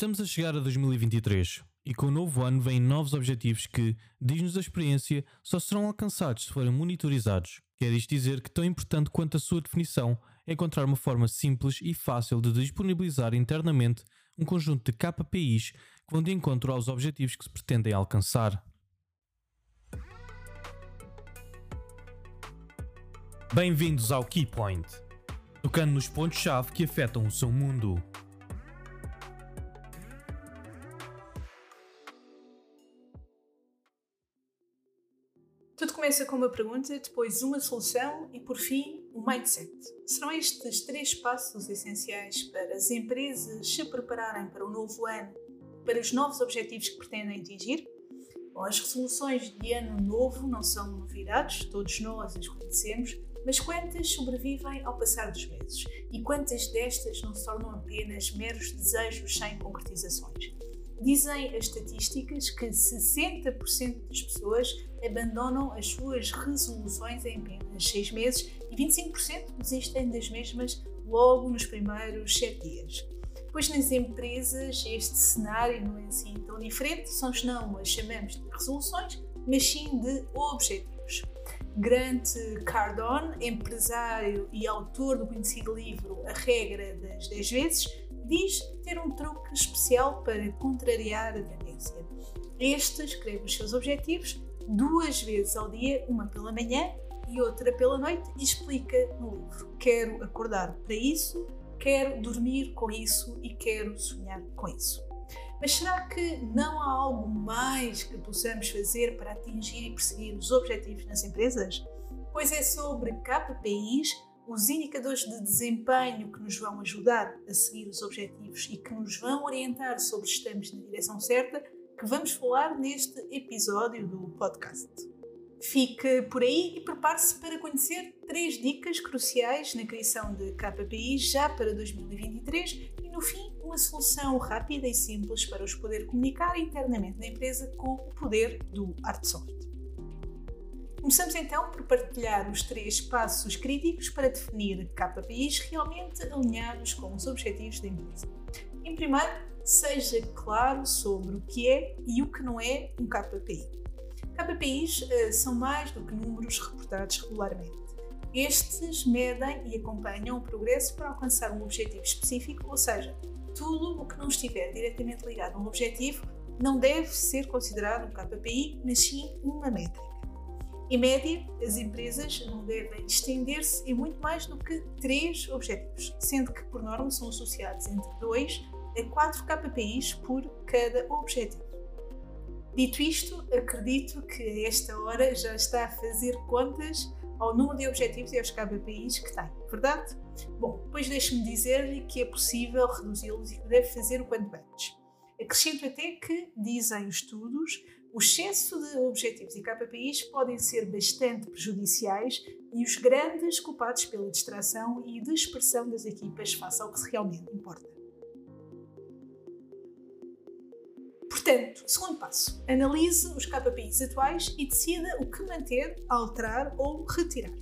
Estamos a chegar a 2023 e com o novo ano vêm novos objetivos que, diz-nos a experiência, só serão alcançados se forem monitorizados. Quer isto dizer que, tão importante quanto a sua definição, é encontrar uma forma simples e fácil de disponibilizar internamente um conjunto de KPIs que vão de encontro aos objetivos que se pretendem alcançar. Bem-vindos ao Keypoint, tocando nos pontos-chave que afetam o seu mundo. Começa com uma pergunta, depois uma solução e, por fim, o um mindset. Serão estes três passos essenciais para as empresas se prepararem para o novo ano, para os novos objetivos que pretendem atingir? Bom, as resoluções de ano novo não são novidades, todos nós as conhecemos, mas quantas sobrevivem ao passar dos meses? E quantas destas não se tornam apenas meros desejos sem concretizações? Dizem as estatísticas que 60% das pessoas abandonam as suas resoluções em apenas 6 meses e 25% desistem das mesmas logo nos primeiros 7 dias. Pois nas empresas este cenário não é assim tão diferente, são não as chamamos de resoluções, mas sim de objetivos. Grant Cardone, empresário e autor do conhecido livro A Regra das 10 Vezes, diz ter um truque especial para contrariar a tendência. Este escreve os seus objetivos duas vezes ao dia, uma pela manhã e outra pela noite, e explica no livro: Quero acordar para isso, quero dormir com isso e quero sonhar com isso. Mas será que não há algo mais que possamos fazer para atingir e perseguir os objetivos nas empresas? Pois é sobre KPIs os indicadores de desempenho que nos vão ajudar a seguir os objetivos e que nos vão orientar sobre se estamos na direção certa, que vamos falar neste episódio do podcast. Fique por aí e prepare-se para conhecer três dicas cruciais na criação de KPI já para 2023 e, no fim, uma solução rápida e simples para os poder comunicar internamente na empresa com o poder do ArtSoft. Começamos então por partilhar os três passos críticos para definir KPIs realmente alinhados com os objetivos da empresa. Em primeiro, seja claro sobre o que é e o que não é um KPI. KPIs uh, são mais do que números reportados regularmente. Estes medem e acompanham o progresso para alcançar um objetivo específico, ou seja, tudo o que não estiver diretamente ligado a um objetivo não deve ser considerado um KPI, mas sim uma métrica. Em média, as empresas não devem estender-se em muito mais do que três objetivos, sendo que, por norma, são associados entre 2 a 4 KPIs por cada objetivo. Dito isto, acredito que a esta hora já está a fazer contas ao número de objetivos e aos KPIs que tem, verdade? Bom, pois deixe-me dizer-lhe que é possível reduzi-los e que deve fazer o quanto antes. Acrescento até que, dizem os estudos, o excesso de objetivos e KPIs podem ser bastante prejudiciais e os grandes culpados pela distração e dispersão das equipas face ao que realmente importa. Portanto, segundo passo, analise os KPIs atuais e decida o que manter, alterar ou retirar.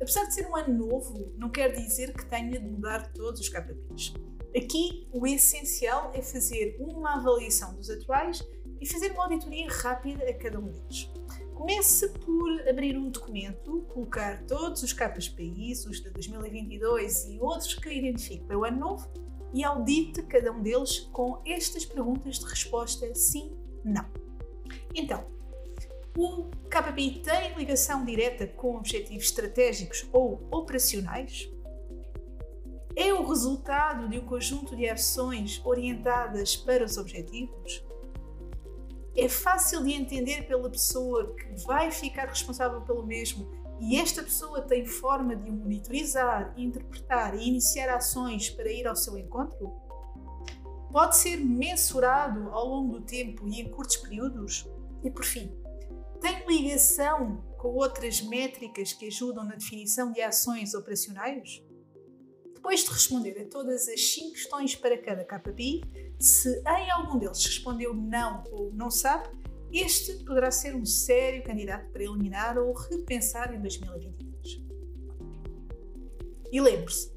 Apesar de ser um ano novo, não quer dizer que tenha de mudar todos os KPIs. Aqui, o essencial é fazer uma avaliação dos atuais e fazer uma auditoria rápida a cada um deles. Comece por abrir um documento, colocar todos os país, os de 2022 e outros que identifique para o ano novo e audite cada um deles com estas perguntas de resposta sim, não. Então, o KPI tem ligação direta com objetivos estratégicos ou operacionais? É o resultado de um conjunto de ações orientadas para os objetivos? É fácil de entender pela pessoa que vai ficar responsável pelo mesmo e esta pessoa tem forma de monitorizar, interpretar e iniciar ações para ir ao seu encontro? Pode ser mensurado ao longo do tempo e em curtos períodos? E por fim, tem ligação com outras métricas que ajudam na definição de ações operacionais? Depois de responder a todas as 5 questões para cada KPI, se em algum deles respondeu não ou não sabe, este poderá ser um sério candidato para eliminar ou repensar em 2023. E lembre-se,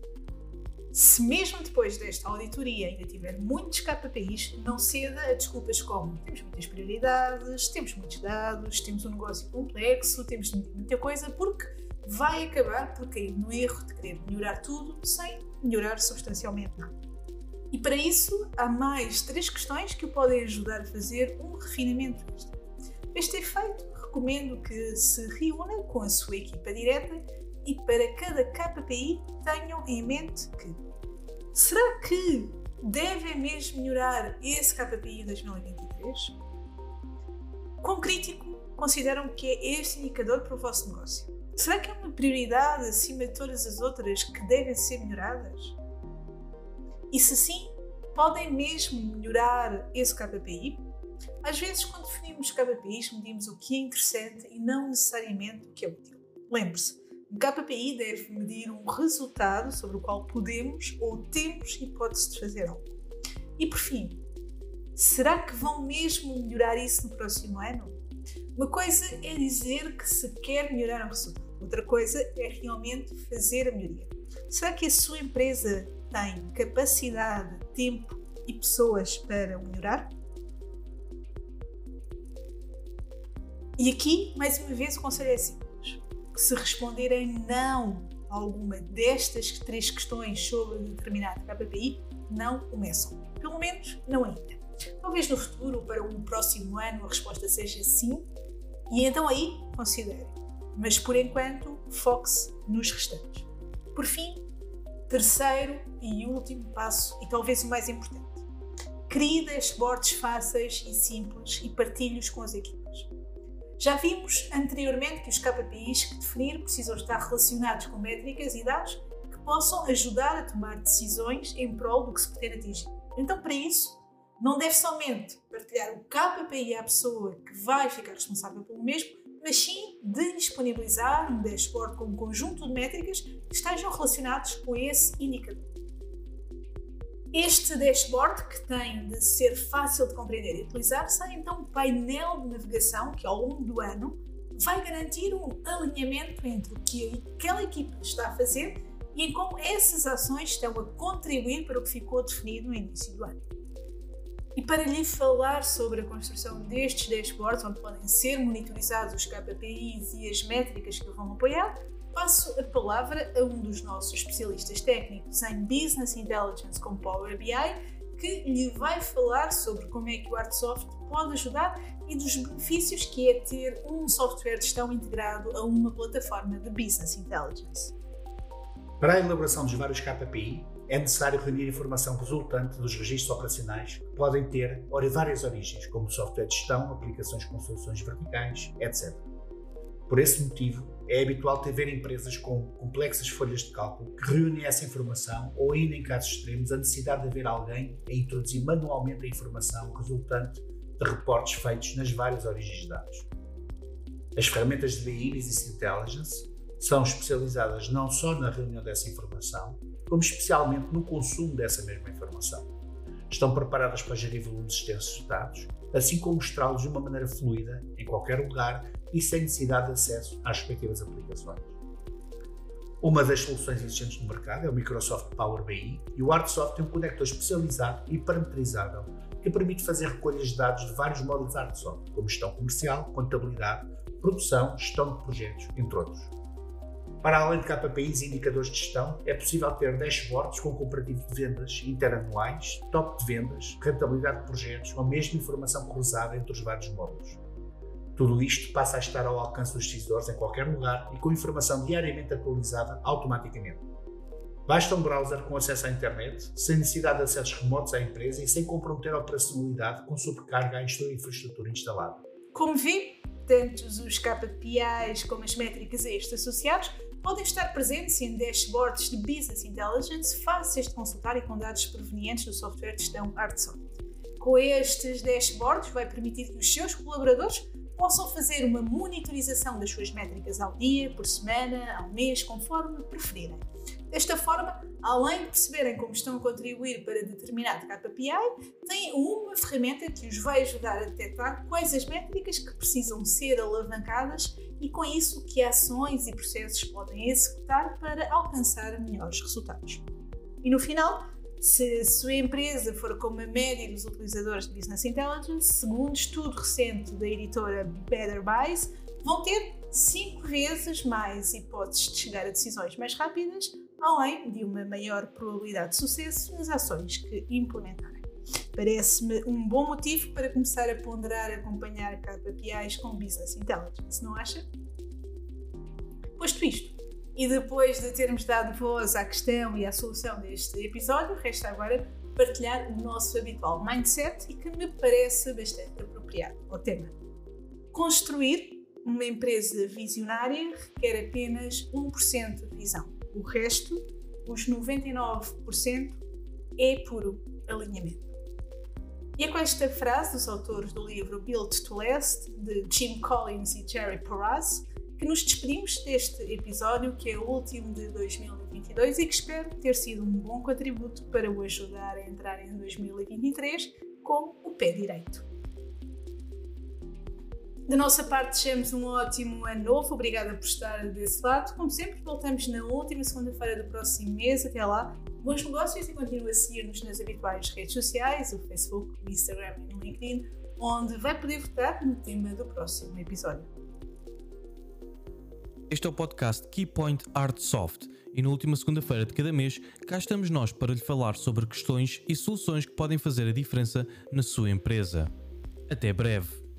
Se mesmo depois desta auditoria ainda tiver muitos KPIs, não ceda a desculpas como temos muitas prioridades, temos muitos dados, temos um negócio complexo, temos muita coisa, porque vai acabar por cair no erro de querer melhorar tudo sem melhorar substancialmente nada. E para isso há mais três questões que o podem ajudar a fazer um refinamento disto. Este efeito, recomendo que se reúna com a sua equipa direta e para cada KPI tenham em mente que será que devem mesmo melhorar esse KPI 2023? Quão crítico consideram que é este indicador para o vosso negócio? Será que é uma prioridade acima de todas as outras que devem ser melhoradas? E se sim, podem mesmo melhorar esse KPI? Às vezes, quando definimos KPIs, medimos o que é interessante e não necessariamente o que é útil. Lembre-se, um KPI deve medir um resultado sobre o qual podemos ou temos hipótese de fazer algo. E por fim, será que vão mesmo melhorar isso no próximo ano? Uma coisa é dizer que se quer melhorar um resultado, outra coisa é realmente fazer a melhoria. Será que a sua empresa tem capacidade, tempo e pessoas para melhorar? E aqui, mais uma vez, o conselho é simples se responderem não a alguma destas três questões sobre determinado KPI, não começam. Pelo menos não ainda. Talvez no futuro, para um próximo ano, a resposta seja sim, e então aí considere. Mas por enquanto, foque-se nos restantes. Por fim, terceiro e último passo, e talvez o mais importante: crie dashboards fáceis e simples e partilhe-os com as equipes. Já vimos anteriormente que os KPIs que definir precisam estar relacionados com métricas e dados que possam ajudar a tomar decisões em prol do que se pretende atingir. Então, para isso, não deve somente partilhar o KPI à pessoa que vai ficar responsável pelo mesmo, mas sim de disponibilizar um dashboard com um conjunto de métricas que estejam relacionados com esse indicador. Este dashboard, que tem de ser fácil de compreender e utilizar, será então um painel de navegação que, ao longo do ano, vai garantir um alinhamento entre o que aquela equipa está a fazer e em como essas ações estão a contribuir para o que ficou definido no início do ano. E para lhe falar sobre a construção destes dashboards, onde podem ser monitorizados os KPIs e as métricas que vão apoiar, passo a palavra a um dos nossos especialistas técnicos em Business Intelligence com Power BI, que lhe vai falar sobre como é que o Artsoft pode ajudar e dos benefícios que é ter um software de gestão integrado a uma plataforma de Business Intelligence. Para a elaboração dos vários KPI, é necessário reunir informação resultante dos registros operacionais que podem ter várias origens, como software de gestão, aplicações com soluções verticais, etc. Por esse motivo, é habitual ter empresas com complexas folhas de cálculo que reúnem essa informação ou, ainda em casos extremos, a necessidade de haver alguém a introduzir manualmente a informação resultante de reportes feitos nas várias origens de dados. As ferramentas de BI Business Intelligence são especializadas não só na reunião dessa informação, como especialmente no consumo dessa mesma informação. Estão preparadas para gerir volumes extensos de dados, assim como mostrá-los de uma maneira fluida, em qualquer lugar e sem necessidade de acesso às respectivas aplicações. Uma das soluções existentes no mercado é o Microsoft Power BI e o Artsoft tem um conector especializado e parametrizável que permite fazer recolhas de dados de vários módulos Artsoft, como gestão comercial, contabilidade, produção, gestão de projetos, entre outros. Para além de KPIs e indicadores de gestão, é possível ter dashboards com comparativo de vendas interanuais, top de vendas, rentabilidade de projetos ou mesmo informação cruzada entre os vários módulos. Tudo isto passa a estar ao alcance dos decisores em qualquer lugar e com informação diariamente atualizada automaticamente. Basta um browser com acesso à internet, sem necessidade de acessos remotos à empresa e sem comprometer a operacionalidade com sobrecarga à infraestrutura instalada. Como vi, tanto os KPIs como as métricas a estes associados podem estar presentes em dashboards de Business Intelligence fáceis de consultar e com dados provenientes do software de gestão ArtSoft. Com estes dashboards, vai permitir que os seus colaboradores possam fazer uma monitorização das suas métricas ao dia, por semana, ao mês, conforme preferirem. Desta forma, além de perceberem como estão a contribuir para determinado KPI, têm uma ferramenta que os vai ajudar a detectar quais as métricas que precisam ser alavancadas e, com isso, que ações e processos podem executar para alcançar melhores resultados. E no final, se a sua empresa for como a média dos utilizadores de Business Intelligence, segundo estudo recente da editora Better Buys, vão ter 5 vezes mais hipóteses de chegar a decisões mais rápidas, além de uma maior probabilidade de sucesso nas ações que implementarem. Parece-me um bom motivo para começar a ponderar acompanhar KPIs com Business Intelligence, não acha? Posto isto, e depois de termos dado voz à questão e à solução deste episódio, resta agora partilhar o nosso habitual mindset e que me parece bastante apropriado ao tema. Construir uma empresa visionária requer apenas 1% de visão. O resto, os 99%, é puro alinhamento. E é com esta frase dos autores do livro Built to Last, de Jim Collins e Jerry Porras, que nos despedimos deste episódio, que é o último de 2022 e que espero ter sido um bom contributo para o ajudar a entrar em 2023 com o pé direito. Da nossa parte, desejamos um ótimo ano novo. Obrigada por estar desse lado. Como sempre, voltamos na última segunda-feira do próximo mês. Até lá, bons negócios e continue a seguir-nos nas habituais redes sociais, o Facebook, o Instagram e o LinkedIn, onde vai poder votar no tema do próximo episódio. Este é o podcast Keypoint Art Soft e na última segunda-feira de cada mês cá estamos nós para lhe falar sobre questões e soluções que podem fazer a diferença na sua empresa. Até breve!